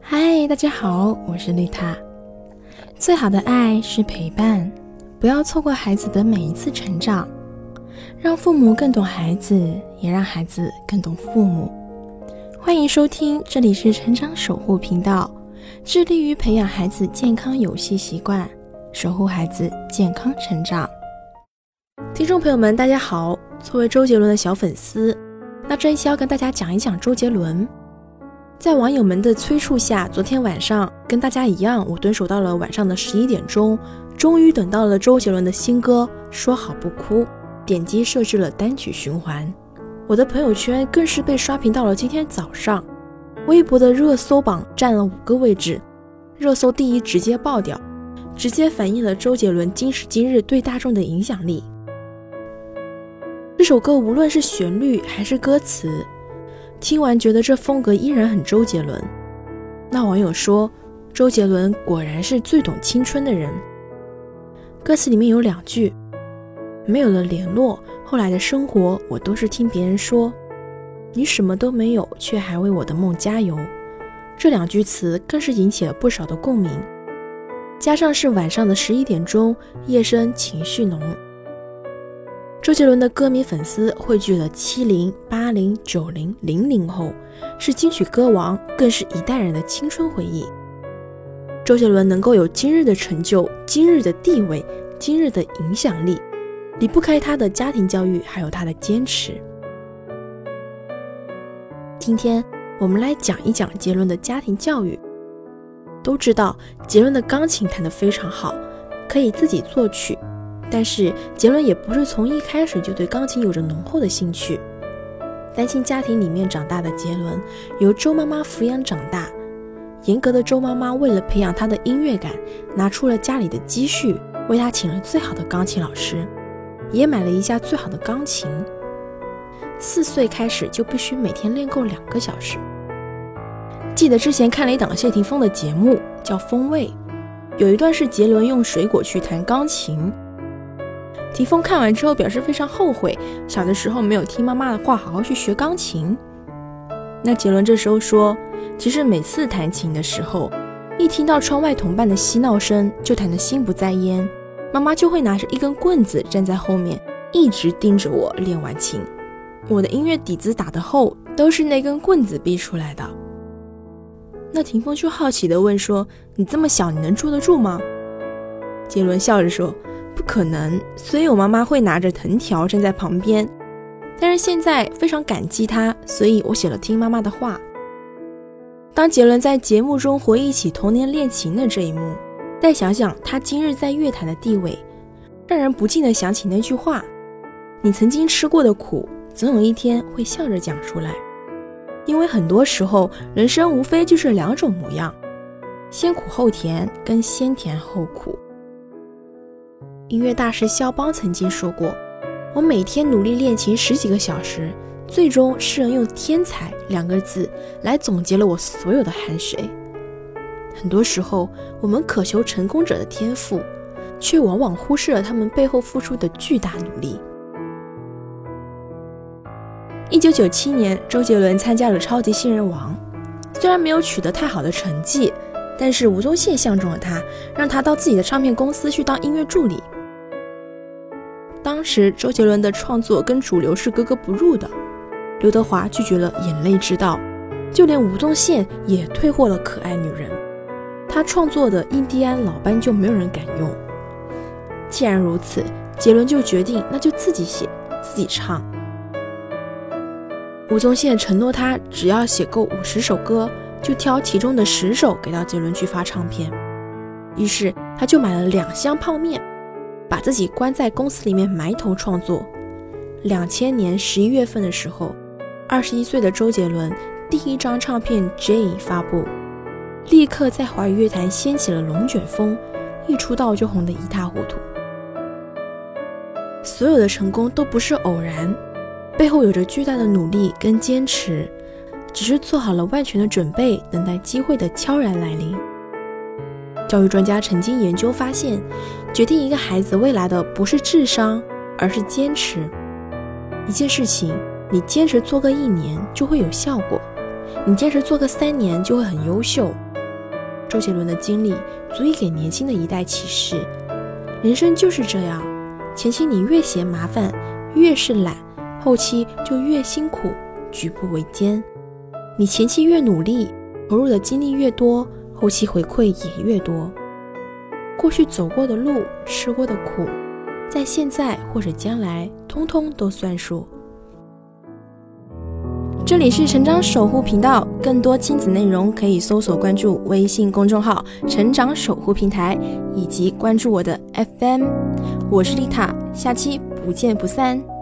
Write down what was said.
嗨，大家好，我是丽塔。最好的爱是陪伴，不要错过孩子的每一次成长，让父母更懂孩子，也让孩子更懂父母。欢迎收听，这里是成长守护频道，致力于培养孩子健康游戏习惯，守护孩子健康成长。听众朋友们，大家好，作为周杰伦的小粉丝，那这一期要跟大家讲一讲周杰伦。在网友们的催促下，昨天晚上跟大家一样，我蹲守到了晚上的十一点钟，终于等到了周杰伦的新歌《说好不哭》，点击设置了单曲循环，我的朋友圈更是被刷屏到了今天早上，微博的热搜榜占了五个位置，热搜第一直接爆掉，直接反映了周杰伦今时今日对大众的影响力。这首歌无论是旋律还是歌词。听完觉得这风格依然很周杰伦。那网友说，周杰伦果然是最懂青春的人。歌词里面有两句：“没有了联络，后来的生活我都是听别人说，你什么都没有，却还为我的梦加油。”这两句词更是引起了不少的共鸣。加上是晚上的十一点钟，夜深情绪浓。周杰伦的歌迷粉丝汇聚了七零、八零、九零、零零后，是金曲歌王，更是一代人的青春回忆。周杰伦能够有今日的成就、今日的地位、今日的影响力，离不开他的家庭教育，还有他的坚持。今天我们来讲一讲杰伦的家庭教育。都知道杰伦的钢琴弹得非常好，可以自己作曲。但是杰伦也不是从一开始就对钢琴有着浓厚的兴趣。单亲家庭里面长大的杰伦，由周妈妈抚养长大。严格的周妈妈为了培养他的音乐感，拿出了家里的积蓄，为他请了最好的钢琴老师，也买了一架最好的钢琴。四岁开始就必须每天练够两个小时。记得之前看了一档谢霆锋的节目，叫《风味》，有一段是杰伦用水果去弹钢琴。霆锋看完之后表示非常后悔，小的时候没有听妈妈的话，好好去学钢琴。那杰伦这时候说，其实每次弹琴的时候，一听到窗外同伴的嬉闹声，就弹得心不在焉，妈妈就会拿着一根棍子站在后面，一直盯着我练完琴。我的音乐底子打得厚，都是那根棍子逼出来的。那霆锋就好奇地问说：“你这么小，你能坐得住吗？”杰伦笑着说。不可能，所以我妈妈会拿着藤条站在旁边。但是现在非常感激她，所以我写了听妈妈的话。当杰伦在节目中回忆起童年练琴的这一幕，再想想他今日在乐坛的地位，让人不禁的想起那句话：“你曾经吃过的苦，总有一天会笑着讲出来。”因为很多时候，人生无非就是两种模样：先苦后甜，跟先甜后苦。音乐大师肖邦曾经说过：“我每天努力练琴十几个小时，最终世人用‘天才’两个字来总结了我所有的汗水。”很多时候，我们渴求成功者的天赋，却往往忽视了他们背后付出的巨大努力。一九九七年，周杰伦参加了《超级新人王》，虽然没有取得太好的成绩，但是吴宗宪相中了他，让他到自己的唱片公司去当音乐助理。当时周杰伦的创作跟主流是格格不入的，刘德华拒绝了《眼泪之道》，就连吴宗宪也退货了《可爱女人》。他创作的《印第安老斑》就没有人敢用。既然如此，杰伦就决定那就自己写自己唱。吴宗宪承诺他只要写够五十首歌，就挑其中的十首给到杰伦去发唱片。于是他就买了两箱泡面。把自己关在公司里面埋头创作。两千年十一月份的时候，二十一岁的周杰伦第一张唱片《J》发布，立刻在华语乐坛掀起了龙卷风，一出道就红得一塌糊涂。所有的成功都不是偶然，背后有着巨大的努力跟坚持，只是做好了万全的准备，等待机会的悄然来临。教育专家曾经研究发现，决定一个孩子未来的不是智商，而是坚持。一件事情，你坚持做个一年就会有效果；你坚持做个三年就会很优秀。周杰伦的经历足以给年轻的一代启示：人生就是这样，前期你越嫌麻烦，越是懒，后期就越辛苦，举步维艰。你前期越努力，投入的精力越多，后期回馈也越多。过去走过的路，吃过的苦，在现在或者将来，通通都算数。这里是成长守护频道，更多亲子内容可以搜索关注微信公众号“成长守护平台”，以及关注我的 FM。我是丽塔，下期不见不散。